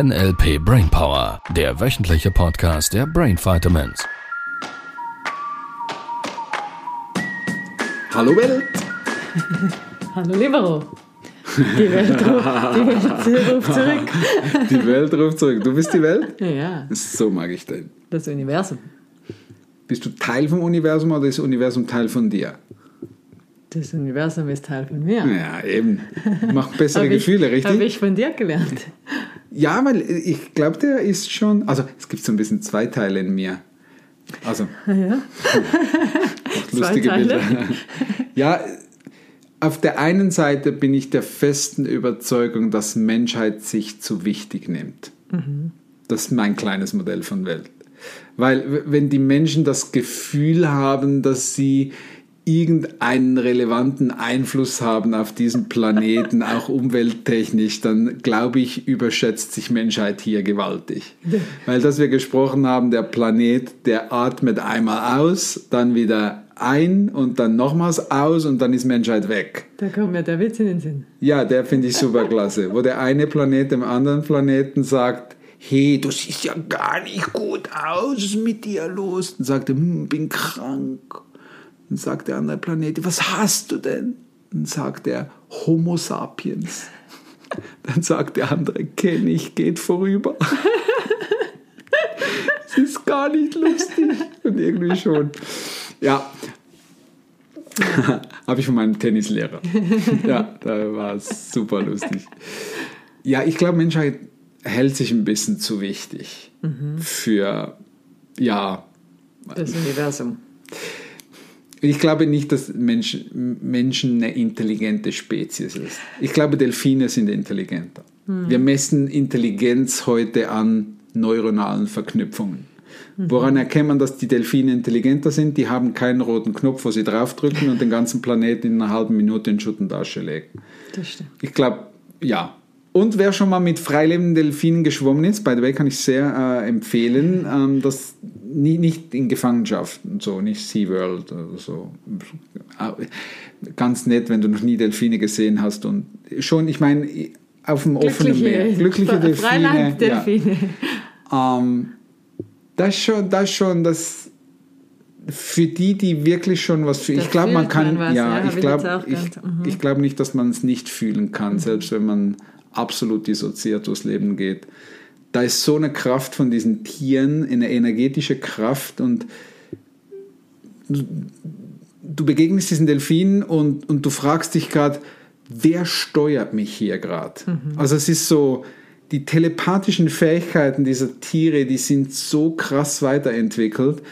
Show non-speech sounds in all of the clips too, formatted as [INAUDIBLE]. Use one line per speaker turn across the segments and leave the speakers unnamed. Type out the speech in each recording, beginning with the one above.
NLP Brainpower, der wöchentliche Podcast der Brain Vitamins.
Hallo Welt! [LAUGHS]
Hallo Libero! Die Welt, ruft, die Welt ruft zurück. [LAUGHS]
Die Welt ruft zurück. Du bist die Welt?
Ja,
So mag ich den.
das Universum.
Bist du Teil vom Universum oder ist das Universum Teil von dir?
Das Universum ist Teil von mir.
Ja, eben. Macht bessere
Hab ich-
Gefühle, richtig?
Habe ich von dir gelernt.
Ja, weil ich glaube, der ist schon. Also, es gibt so ein bisschen zwei Teile in mir. Also, [LAUGHS]
Ja. [LAUGHS]
lustige
Teile?
Bilder. [LAUGHS] Ja, auf der einen Seite bin ich der festen Überzeugung, dass Menschheit sich zu wichtig nimmt. Das ist mein kleines Modell von Welt. Weil, wenn die Menschen das Gefühl haben, dass sie irgendeinen relevanten Einfluss haben auf diesen Planeten, auch umwelttechnisch, dann glaube ich, überschätzt sich Menschheit hier gewaltig. Weil, dass wir gesprochen haben, der Planet, der atmet einmal aus, dann wieder ein und dann nochmals aus und dann ist Menschheit weg.
Da kommt mir der Witz in den Sinn.
Ja, der finde ich super klasse. Wo der eine Planet dem anderen Planeten sagt, hey, du siehst ja gar nicht gut aus, was ist mit dir los? Dann sagt hm, bin krank. Dann sagt der andere Planet, was hast du denn? Dann sagt er, Homo sapiens. [LAUGHS] Dann sagt der andere, kenne ich, geht vorüber. Es ist gar nicht lustig. Und irgendwie schon. Ja. [LAUGHS] Habe ich von meinem Tennislehrer. Ja, da war es super lustig. Ja, ich glaube, Menschheit hält sich ein bisschen zu wichtig für, ja,
Das Universum.
Ich glaube nicht, dass Menschen, Menschen eine intelligente Spezies ist. Ich glaube, Delfine sind intelligenter. Wir messen Intelligenz heute an neuronalen Verknüpfungen. Woran erkennt man, dass die Delfine intelligenter sind? Die haben keinen roten Knopf, wo sie draufdrücken und den ganzen Planeten in einer halben Minute in Schutt und Asche legen.
Das stimmt.
Ich glaube, ja. Und wer schon mal mit freilebenden Delfinen geschwommen ist, by the way, kann ich sehr äh, empfehlen, ähm, das nie, nicht in Gefangenschaft und so, nicht SeaWorld oder so. Ganz nett, wenn du noch nie Delfine gesehen hast und schon, ich meine, auf dem offenen Meer. Glückliche Delfine. Ja.
Freilanddelfine.
Ähm, das schon, das schon, das für die, die wirklich schon was für.
Da
Ich glaube, man kann,
man was,
ja,
ja,
ich glaube, ich.
Mhm.
ich glaube nicht, dass man es nicht fühlen kann, selbst wenn man absolut dissoziiert durchs Leben geht. Da ist so eine Kraft von diesen Tieren, eine energetische Kraft und du begegnest diesen Delfinen und, und du fragst dich gerade, wer steuert mich hier gerade? Also es ist so, die telepathischen Fähigkeiten dieser Tiere, die sind so krass weiterentwickelt.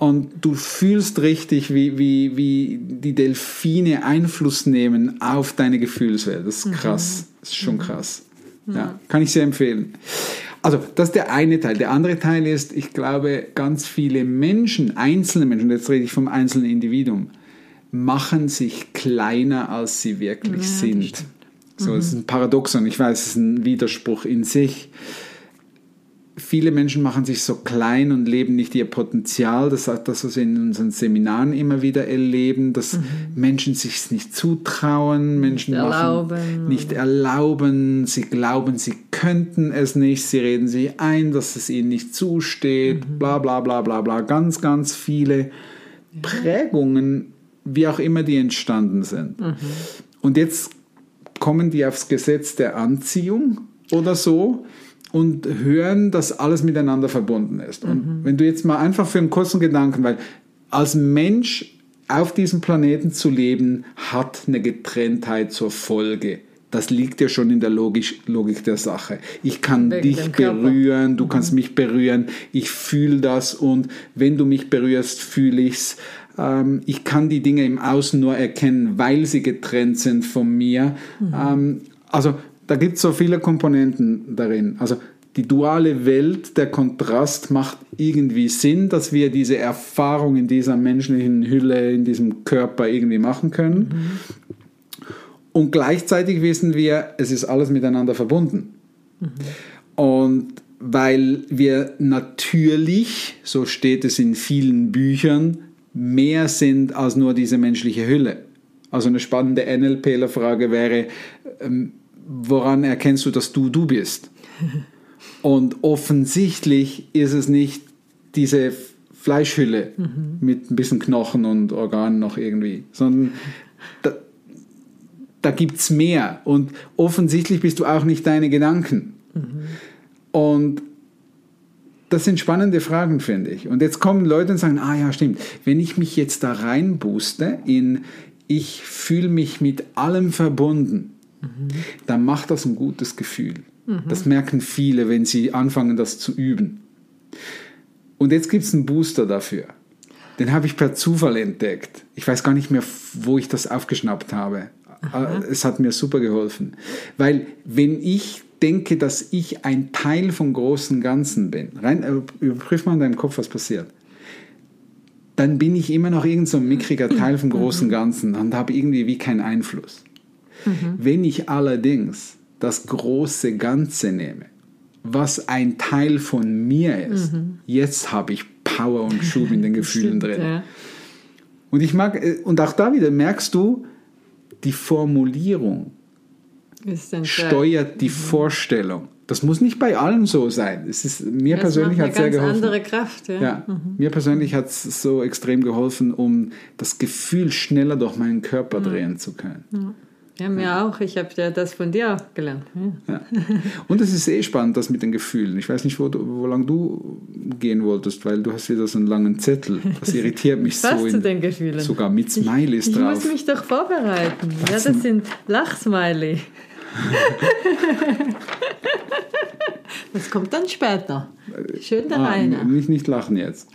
Und du fühlst richtig, wie, wie, wie die Delfine Einfluss nehmen auf deine Gefühlswelt. Das ist krass. Das ist schon krass. Ja, kann ich sehr empfehlen. Also, das ist der eine Teil. Der andere Teil ist, ich glaube, ganz viele Menschen, einzelne Menschen, jetzt rede ich vom einzelnen Individuum, machen sich kleiner, als sie wirklich sind. So, das ist ein Paradoxon. Ich weiß, es ist ein Widerspruch in sich. Viele Menschen machen sich so klein und leben nicht ihr Potenzial. Das ist das, was wir in unseren Seminaren immer wieder erleben, dass Menschen sich nicht zutrauen, Menschen
erlauben.
machen nicht erlauben, sie glauben, sie könnten es nicht, sie reden sich ein, dass es ihnen nicht zusteht, bla bla bla bla bla. Ganz, ganz viele Prägungen, wie auch immer die entstanden sind. Und jetzt kommen die aufs Gesetz der Anziehung oder so und hören, dass alles miteinander verbunden ist. Und wenn du jetzt mal einfach für einen kurzen Gedanken, weil als Mensch auf diesem Planeten zu leben, hat eine Getrenntheit zur Folge. Das liegt ja schon in der Logisch, Logik der Sache. Ich kann
Wegen
dich berühren, du kannst mich berühren, ich fühle das und wenn du mich berührst, fühle ich's. Ähm, ich kann die Dinge im Außen nur erkennen, weil sie getrennt sind von mir. Ähm, also da gibt es so viele Komponenten darin. Also die duale Welt, der Kontrast macht irgendwie Sinn, dass wir diese Erfahrung in dieser menschlichen Hülle, in diesem Körper irgendwie machen können. Und gleichzeitig wissen wir, es ist alles miteinander verbunden. Und weil wir natürlich, so steht es in vielen Büchern, mehr sind als nur diese menschliche Hülle. Also eine spannende NLPler-Frage wäre, ähm, woran erkennst du, dass du du bist? Und offensichtlich ist es nicht diese Fleischhülle
Mhm.
mit ein bisschen Knochen und Organen noch irgendwie, sondern da, da gibt es mehr. Und offensichtlich bist du auch nicht deine Gedanken. Und das sind spannende Fragen, finde ich. Und jetzt kommen Leute und sagen, ah ja, stimmt, wenn ich mich jetzt da reinbooste in, ich fühle mich mit allem verbunden, dann macht das ein gutes Gefühl. Das merken viele, wenn sie anfangen, das zu üben. Und jetzt gibt es einen Booster dafür. Den habe ich per Zufall entdeckt. Ich weiß gar nicht mehr, wo ich das aufgeschnappt habe. Aber Es hat mir super geholfen. Weil wenn ich denke, dass ich ein Teil vom großen Ganzen bin, rein, äh, überprüf mal in deinem Kopf, was passiert. Dann bin ich immer noch irgend so ein mickriger Teil vom großen Ganzen und habe irgendwie wie keinen Einfluss. Wenn ich allerdings das große Ganze nehme, was ein Teil von mir ist, jetzt habe ich Power und Schub in den [LAUGHS] Gefühlen
Stimmt,
drin.
Ja.
Und ich mag, äh, und auch da wieder merkst du, die Formulierung steuert die Vorstellung. Das muss nicht bei allen so sein. Es ist, mir
Das
persönlich hat
eine
sehr
ganz
geholfen.
andere Kraft. Ja.
Ja, mir persönlich hat es so extrem geholfen, um das Gefühl schneller durch meinen Körper drehen zu können.
Ja, mir auch. Ich habe ja das von dir auch gelernt. Ja.
Ja. Und es ist eh spannend, das mit den Gefühlen. Ich weiß nicht, wo, wo lang du gehen wolltest, weil du hast wieder so einen langen Zettel. Das irritiert mich [LAUGHS]
Was
so.
zu
In,
den Gefühlen?
sogar mit Smileys
Ich
drauf.
muss mich doch vorbereiten. Ja, das sind Lachsmiley. [LAUGHS] das kommt dann später. Schön da
Ah,
rein.
nicht, nicht lachen jetzt.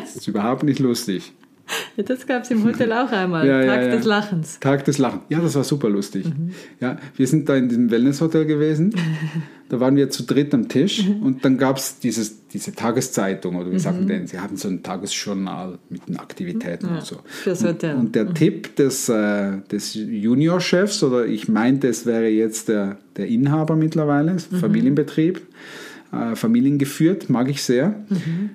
Das ist überhaupt nicht lustig. [LAUGHS]
Das gab es im Hotel auch einmal.
Ja,
Tag
ja.
des Lachens.
Tag des Lachens. Ja, das war super lustig.
Mhm.
Ja, wir sind da in diesem Wellnesshotel gewesen. [LAUGHS] Da waren wir zu dritt am Tisch
Mhm.
und dann gab es diese Tageszeitung oder wie sagt man denn? Sie haben so ein Tagesjournal mit den Aktivitäten und so.
fürs Hotel.
Und, und der Tipp des, äh, des Juniorchefs, oder ich meinte, es wäre jetzt der, der Inhaber mittlerweile,
Mhm.
Familienbetrieb, äh, familiengeführt, mag ich sehr.
Mhm.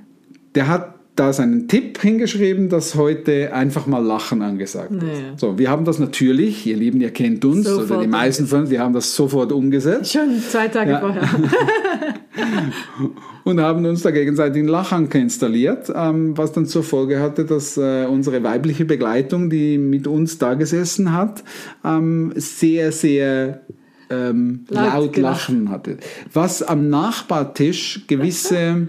Der hat da seinen Tipp hingeschrieben, dass heute einfach mal Lachen angesagt ist.
Naja.
So, wir haben das natürlich, ihr Lieben, ihr kennt uns, oder
Sofort
die meisten von uns, wir haben das sofort umgesetzt
Schon zwei Tage
Ja.
vorher. [LAUGHS]
und haben uns da gegenseitig einen Lachanker installiert, ähm, was dann zur Folge hatte, dass äh, unsere weibliche Begleitung, die mit uns da gesessen hat, ähm, sehr, sehr ähm,
Laut
laut, lachen hatte. Was am Nachbartisch gewisse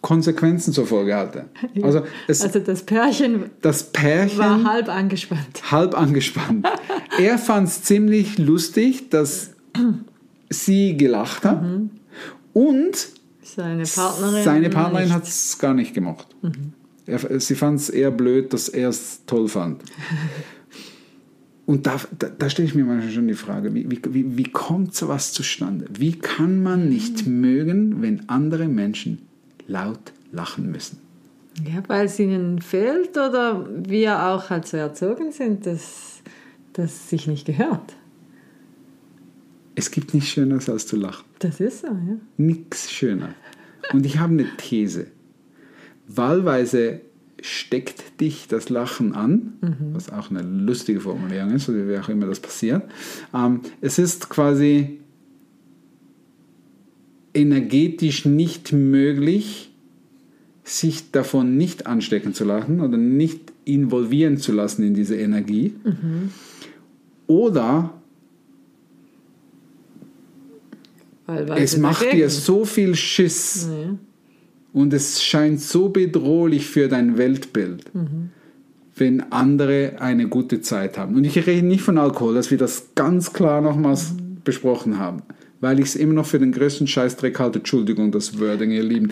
Konsequenzen zur Folge hatte. Also, es,
Also das Pärchen
das Pärchen
war halb angespannt.
halb angespannt. [LAUGHS] er fand es ziemlich lustig, dass sie gelacht hat und
Seine Partnerin.
seine Partnerin hat es gar nicht gemocht. Er, sie fand es eher blöd, dass er es toll fand. [LAUGHS] Und da, da, da stelle ich mir manchmal schon die Frage, wie, wie, wie, wie kommt sowas zustande? Wie kann man nicht mögen, wenn andere Menschen laut lachen müssen?
Ja, weil es ihnen fehlt oder wir auch halt so erzogen sind, dass das sich nicht gehört.
Es gibt nichts Schöneres als zu lachen.
Das ist so, ja.
Nichts schöner. Und ich habe eine These. Wahlweise steckt dich das Lachen an, was auch eine lustige Formulierung ist, oder wie auch immer das passiert. Ähm, es ist quasi energetisch nicht möglich, sich davon nicht anstecken zu lassen oder nicht involvieren zu lassen in diese Energie. Oder
Weil, weil
es macht
dagegen
dir so viel Schiss.
Ja.
Und es scheint so bedrohlich für dein Weltbild, wenn andere eine gute Zeit haben. Und ich rede nicht von Alkohol, dass wir das ganz klar nochmals besprochen haben, weil ich es immer noch für den größten Scheißdreck halte, Entschuldigung, das Wording, ihr Lieben,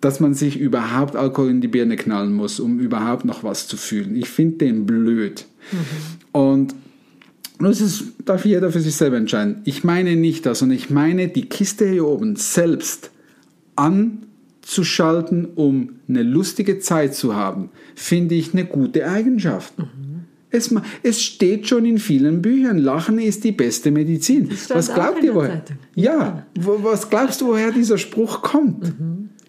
dass man sich überhaupt Alkohol in die Birne knallen muss, um überhaupt noch was zu fühlen. Ich finde den blöd. Und das ist, darf jeder für sich selber entscheiden. Ich meine nicht das, sondern ich meine die Kiste hier oben selbst anzuschalten, um eine lustige Zeit zu haben, finde ich eine gute Eigenschaft. Es, es steht schon in vielen Büchern, Lachen ist die beste Medizin. Was glaubt ihr woher? Ja, was glaubst du, woher dieser Spruch kommt?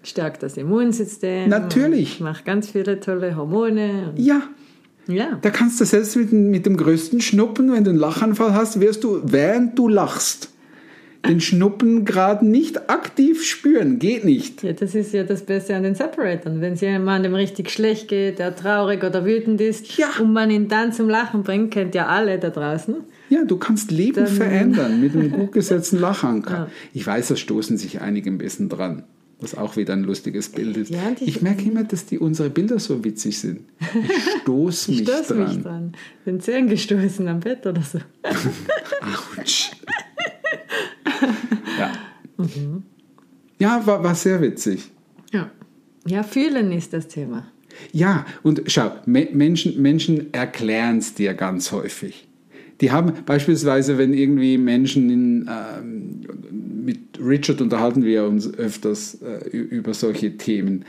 Stärkt das Immunsystem.
Natürlich.
Macht ganz viele tolle Hormone.
Ja,
ja.
da kannst du selbst mit, dem- mit dem größten Schnuppen, wenn du einen Lachanfall hast, wirst du, während du lachst, den Schnuppengrad nicht aktiv spüren. Geht nicht.
Ja, das ist ja das Beste an den Separatoren. Wenn es jemandem richtig schlecht geht, der traurig oder wütend ist
Ja.
und man ihn dann zum Lachen bringt, kennt ja alle da draußen.
Ja, du kannst Leben
Dann-
verändern mit einem gut gesetzten Lachanker. [LAUGHS]
Ja.
Ich weiß, da stoßen sich einige ein bisschen dran. Was auch wieder ein lustiges Bild ist.
Ja, ich-
merke immer, dass die unsere Bilder so witzig sind. Ich stoße [LAUGHS]
Ich
mich
stoße
dran.
mich dran. Bin Zehen gestoßen am Bett oder so. [LAUGHS]
Autsch. Ja. Ja, war, war sehr witzig.
Ja. Ja, fühlen ist das Thema.
Ja, und schau, Me Menschen, Menschen erklären es dir ganz häufig. Die haben beispielsweise, wenn irgendwie Menschen in, ähm, mit Richard unterhalten wir uns öfters äh, über solche Themen.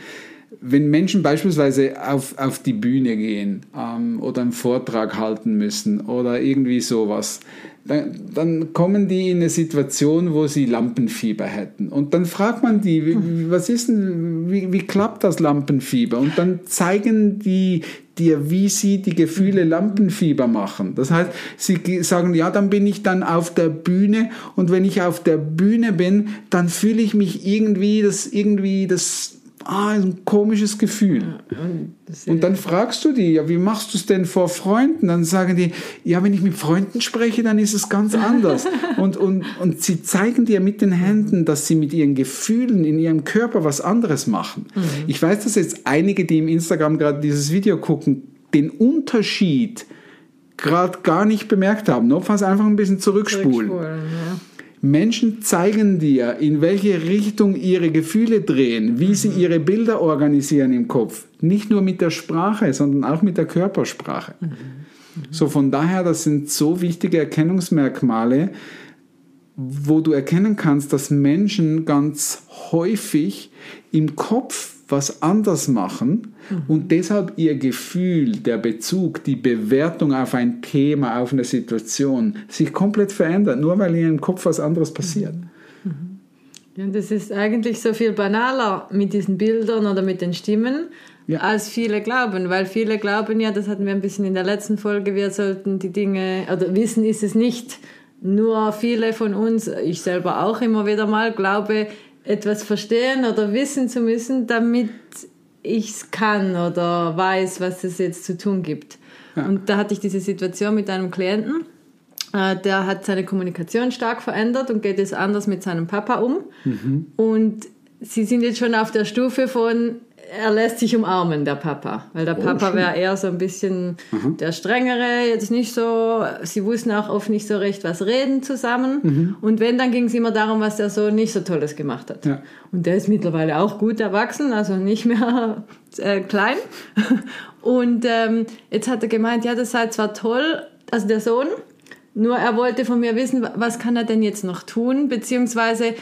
Wenn Menschen beispielsweise auf, auf die Bühne gehen ähm, oder einen Vortrag halten müssen oder irgendwie sowas, dann, dann kommen die in eine Situation, wo sie Lampenfieber hätten. Und dann fragt man die, wie, wie- was ist denn, wie, wie klappt das Lampenfieber? Und dann zeigen die dir, wie sie die Gefühle Lampenfieber machen. Das heißt, sie ge- sagen, ja, dann bin ich dann auf der Bühne und wenn ich auf der Bühne bin, dann fühle ich mich irgendwie, das irgendwie, das, ah, ein komisches Gefühl.
Und das
Und dann fragst du die, ja, wie machst du es denn vor Freunden? Dann sagen die, ja, wenn ich mit Freunden spreche, dann ist es ganz anders. [LAUGHS] und, und, und sie zeigen dir mit den Händen, dass sie mit ihren Gefühlen in ihrem Körper was anderes machen. Ich weiß, dass jetzt einige, die im Instagram gerade dieses Video gucken, den Unterschied gerade gar nicht bemerkt haben. Notfalls einfach ein bisschen zurückspulen.
Zurückspulen, ja.
Menschen zeigen dir, in welche Richtung ihre Gefühle drehen, wie sie ihre Bilder organisieren im Kopf. Nicht nur mit der Sprache, sondern auch mit der Körpersprache. So von daher, das sind so wichtige Erkennungsmerkmale, wo du erkennen kannst, dass Menschen ganz häufig im Kopf was anders machen und deshalb ihr Gefühl, der Bezug, die Bewertung auf ein Thema, auf eine Situation sich komplett verändert, nur weil in ihrem Kopf was anderes passiert.
Ja, das ist eigentlich so viel banaler mit diesen Bildern oder mit den Stimmen,
Ja.
als viele glauben. Weil viele glauben ja, das hatten wir ein bisschen in der letzten Folge, wir sollten die Dinge, oder wissen ist es nicht. Nur viele von uns, ich selber auch immer wieder mal, glaube, etwas verstehen oder wissen zu müssen, damit ich es kann oder weiß, was es jetzt zu tun gibt. Und da hatte ich diese Situation mit einem Klienten, äh, der hat seine Kommunikation stark verändert und geht jetzt anders mit seinem Papa um. Und sie sind jetzt schon auf der Stufe von, er lässt sich umarmen, der Papa. Weil der Papa
schön.
wäre eher so ein bisschen der Strengere, jetzt nicht so, sie wussten auch oft nicht so recht, was reden zusammen. Und wenn, dann ging es immer darum, was der Sohn nicht so Tolles gemacht hat.
Ja.
Und der ist mittlerweile auch gut erwachsen, also nicht mehr [LAUGHS] äh, klein. [LAUGHS] Und ähm, jetzt hat er gemeint, ja, das sei zwar toll, also der Sohn, nur er wollte von mir wissen, was kann er denn jetzt noch tun, beziehungsweise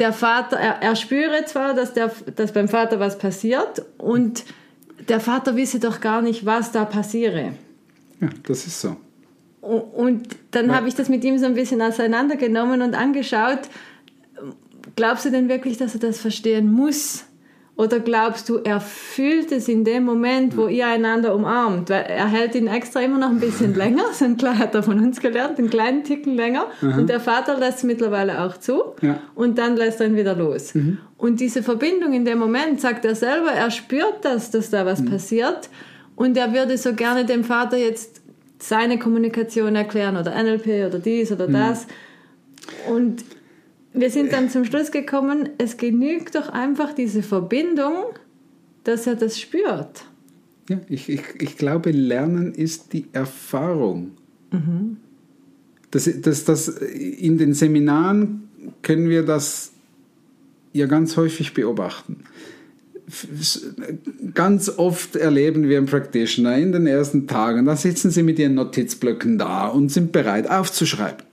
der Vater, er, er spüre zwar, dass, der, dass beim Vater was passiert und der Vater wisse doch gar nicht, was da passiere.
Ja, das ist so.
Und dann habe ich das mit ihm so ein bisschen auseinandergenommen und angeschaut. Glaubst du denn wirklich, dass er das verstehen muss? Oder glaubst du, er fühlt es in dem Moment, wo ihr einander umarmt? Weil er hält ihn extra immer noch ein bisschen [LAUGHS] länger. So ein kleiner hat er von uns gelernt, einen kleinen Ticken länger. Und der Vater lässt es mittlerweile auch zu.
Ja.
Und dann lässt er ihn wieder los. Und diese Verbindung in dem Moment, sagt er selber, er spürt das, dass da was passiert. Und er würde so gerne dem Vater jetzt seine Kommunikation erklären oder NLP oder dies oder das. Und wir sind dann zum Schluss gekommen, es genügt doch einfach diese Verbindung, dass er das spürt.
Ja, ich, ich, ich glaube, Lernen ist die Erfahrung. Das, das, das, in den Seminaren können wir das ja ganz häufig beobachten. Ganz oft erleben wir einen Practitioner in den ersten Tagen, da sitzen sie mit ihren Notizblöcken da und sind bereit aufzuschreiben.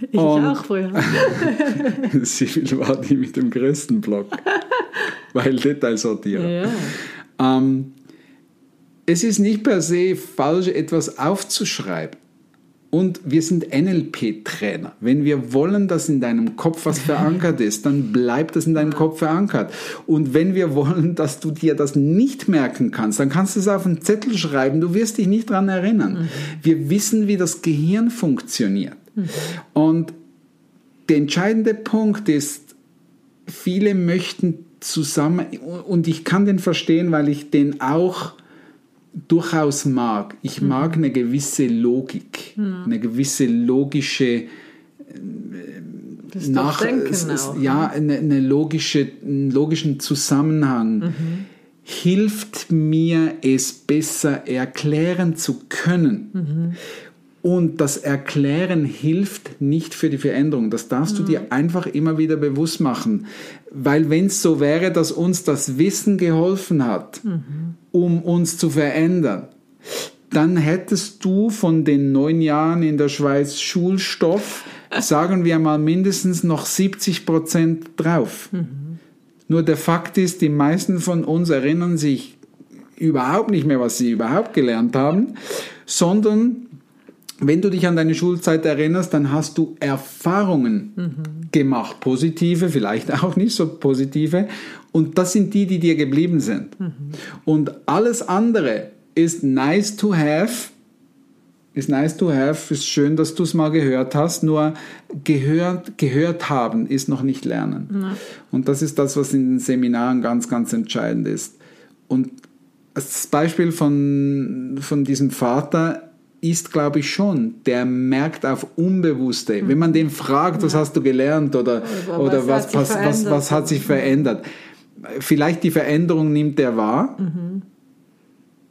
Ich
Und-
auch früher. [LAUGHS]
Sibyl war die mit dem größten Block, weil Detailsortierer.
Ja.
Ähm, es ist nicht per se falsch, etwas aufzuschreiben. Und wir sind NLP-Trainer. Wenn wir wollen, dass in deinem Kopf was verankert ist, dann bleibt das in deinem Kopf verankert. Und wenn wir wollen, dass du dir das nicht merken kannst, dann kannst du es auf einen Zettel schreiben. Du wirst dich nicht daran erinnern. Wir wissen, wie das Gehirn funktioniert. Und der entscheidende Punkt ist, viele möchten zusammen, und ich kann den verstehen, weil ich den auch durchaus mag. Ich
Mhm.
mag eine gewisse Logik, eine gewisse logische
Das
nach,
auch.
ja, eine, eine logische, einen logischen Zusammenhang
Mhm.
hilft mir, es besser erklären zu können.
Mhm.
Und das Erklären hilft nicht für die Veränderung. Das darfst du
Mhm.
dir einfach immer wieder bewusst machen. Weil wenn es so wäre, dass uns das Wissen geholfen hat,
Mhm.
um uns zu verändern, dann hättest du von den neun Jahren in der Schweiz Schulstoff, [LAUGHS] sagen wir mal, mindestens noch 70 Prozent drauf. Nur der Fakt ist, die meisten von uns erinnern sich überhaupt nicht mehr, was sie überhaupt gelernt haben, sondern wenn du dich an deine Schulzeit erinnerst, dann hast du Erfahrungen gemacht, positive, vielleicht auch nicht so positive, und das sind die, die dir geblieben sind. Und alles andere ist nice to have, ist nice to have, ist schön, dass du es mal gehört hast, nur gehört, gehört haben ist noch nicht lernen. Und das ist das, was in den Seminaren ganz, ganz entscheidend ist. Und das Beispiel von, von diesem Vater ist, glaube ich, schon, der merkt auf Unbewusste. Wenn man den fragt, was hast du gelernt oder,
Oder
oder
was
was,
hat sich
was, was,
verändert?
was hat sich verändert, vielleicht die Veränderung nimmt er wahr.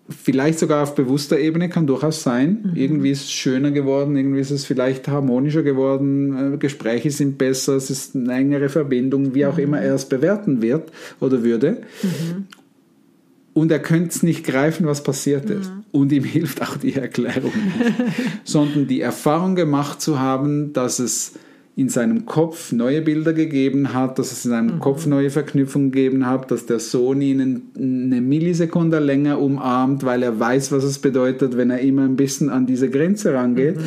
Vielleicht sogar auf bewusster Ebene kann durchaus sein. Irgendwie ist es schöner geworden, irgendwie ist es vielleicht harmonischer geworden, äh, Gespräche sind besser, es ist eine engere Verbindung, wie auch immer er es bewerten wird oder würde. Und er könnte es nicht greifen, was passiert ist. Und ihm hilft auch die Erklärung nicht. [LAUGHS] Sondern die Erfahrung gemacht zu haben, dass es in seinem Kopf neue Bilder gegeben hat, dass es in seinem Kopf neue Verknüpfungen gegeben hat, dass der Sohn ihn eine Millisekunde länger umarmt, weil er weiß, was es bedeutet, wenn er immer ein bisschen an diese Grenze rangeht,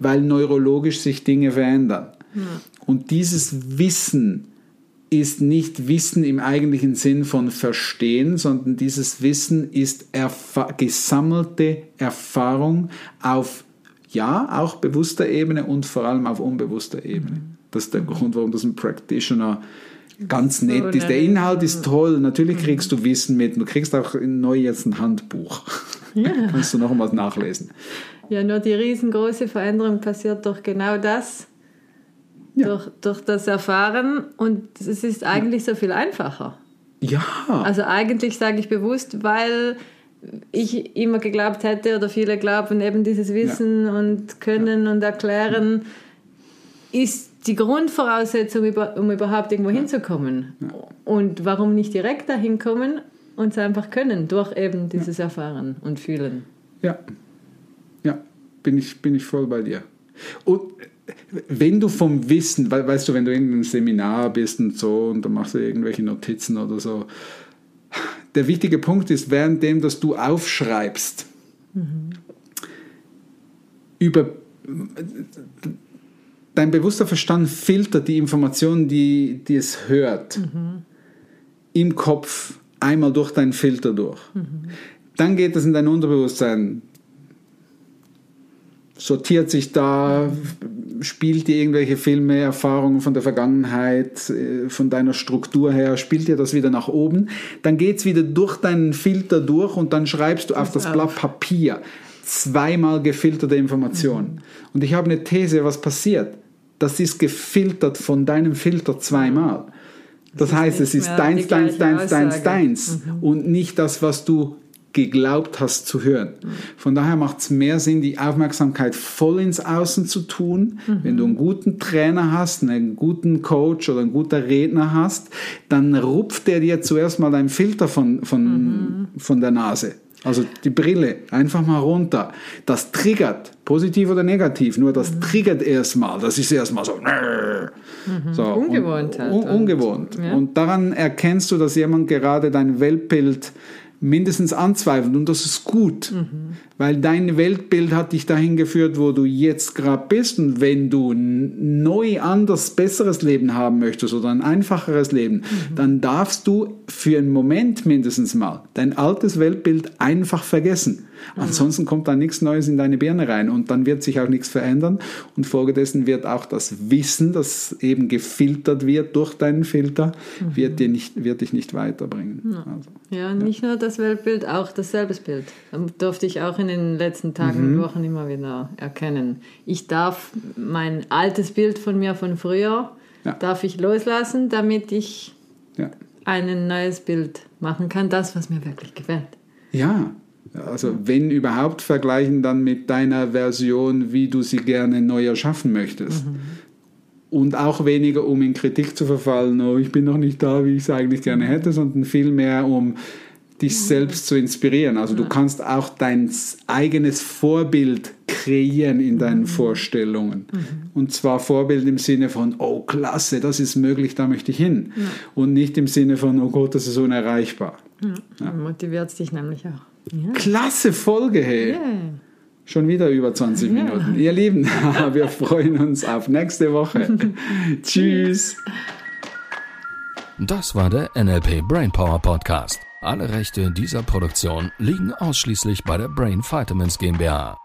weil neurologisch sich Dinge verändern. Und dieses Wissen ist nicht Wissen im eigentlichen Sinn von Verstehen, sondern dieses Wissen ist erfa gesammelte Erfahrung auf, ja, auch bewusster Ebene und vor allem auf unbewusster Ebene. Das ist der Grund, warum das ein Practitioner ganz nett ist. Der Inhalt ist toll, natürlich kriegst du Wissen mit, du kriegst auch neu jetzt ein Handbuch. [LAUGHS] Kannst du noch was nachlesen.
Ja, nur die riesengroße Veränderung passiert durch genau das,
Ja.
durch, durch das Erfahren. Und es ist eigentlich so viel einfacher.
Ja,
Also eigentlich sage ich bewusst, weil ich immer geglaubt hätte oder viele glauben, eben dieses Wissen und Können und Erklären ist die Grundvoraussetzung, um überhaupt irgendwo hinzukommen. Und warum nicht direkt dahin kommen und es einfach können, durch eben dieses Erfahren und Fühlen.
Ja, ja, bin ich, bin ich voll bei dir. Und wenn du vom Wissen, we- weißt du, wenn du in einem Seminar bist und so und dann machst du irgendwelche Notizen oder so, der wichtige Punkt ist, währenddem, dass du aufschreibst, über dein bewusster Verstand filtert die Informationen, die, die es hört, im Kopf einmal durch deinen Filter durch. Dann geht es in dein Unterbewusstsein, sortiert sich da, spielt dir irgendwelche Filme, Erfahrungen von der Vergangenheit, äh, von deiner Struktur her, spielt dir das wieder nach oben. Dann geht es wieder durch deinen Filter durch und dann schreibst du auf das
auf.
Blatt Papier zweimal gefilterte Informationen. Und ich habe eine These, was passiert? Das ist gefiltert von deinem Filter zweimal. Das,
ist
heißt, es ist deins, deins, deins, deins,
Aussage.
deins und nicht das, was du geglaubt hast zu hören. Von daher macht es mehr Sinn, die Aufmerksamkeit voll ins Außen zu tun. Wenn du einen guten Trainer hast, einen guten Coach oder einen guten Redner hast, dann rupft der dir zuerst mal deinen Filter von, von, von der Nase. Also die Brille, einfach mal runter. Das triggert, positiv oder negativ, nur das triggert erstmal. Das ist erstmal so. so
Ungewohnt
und,
halt.
un,
Und-
ungewohnt.
ja.
Und daran erkennst du, dass jemand gerade dein Weltbild mindestens anzweifelt und das ist gut,
Mhm.
weil dein Weltbild hat dich dahin geführt, wo du jetzt gerade bist und wenn du neu, anders, besseres Leben haben möchtest oder ein einfacheres Leben,
Mhm.
dann darfst du für einen Moment mindestens mal dein altes Weltbild einfach vergessen Ansonsten kommt da nichts Neues in deine Birne rein und dann wird sich auch nichts verändern und folgedessen wird auch das Wissen, das eben gefiltert wird durch deinen Filter, mhm. wird, dir nicht, wird dich nicht weiterbringen.
Ja, also, ja nicht ja. nur das Weltbild, auch das Selbstbild. Das durfte ich auch in den letzten Tagen und mhm. Wochen immer wieder erkennen. Ich darf mein altes Bild von mir von früher, ja. darf ich loslassen, damit ich ein neues Bild machen kann, das, was mir wirklich gefällt.
Ja, also wenn überhaupt vergleichen dann mit deiner Version, wie du sie gerne neu erschaffen möchtest. Mhm. Und auch weniger, um in Kritik zu verfallen, oh, ich bin noch nicht da, wie ich es eigentlich gerne hätte, sondern vielmehr, um dich selbst zu inspirieren. Also du kannst auch dein eigenes Vorbild kreieren in deinen mhm. Vorstellungen. Mhm. Und zwar Vorbild im Sinne von, oh klasse, das ist möglich, da möchte ich hin. Ja. Und nicht im Sinne von, oh Gott, das ist unerreichbar.
Ja. Ja. Motiviert dich nämlich auch.
Ja. Klasse Folge, hey. Yeah. Schon wieder über 20 ja. Minuten. Ihr Lieben, [LAUGHS] wir freuen uns auf nächste Woche. [LAUGHS] Tschüss.
Das war der NLP Brainpower Podcast. Alle Rechte dieser Produktion liegen ausschließlich bei der Brain Vitamins GmbH.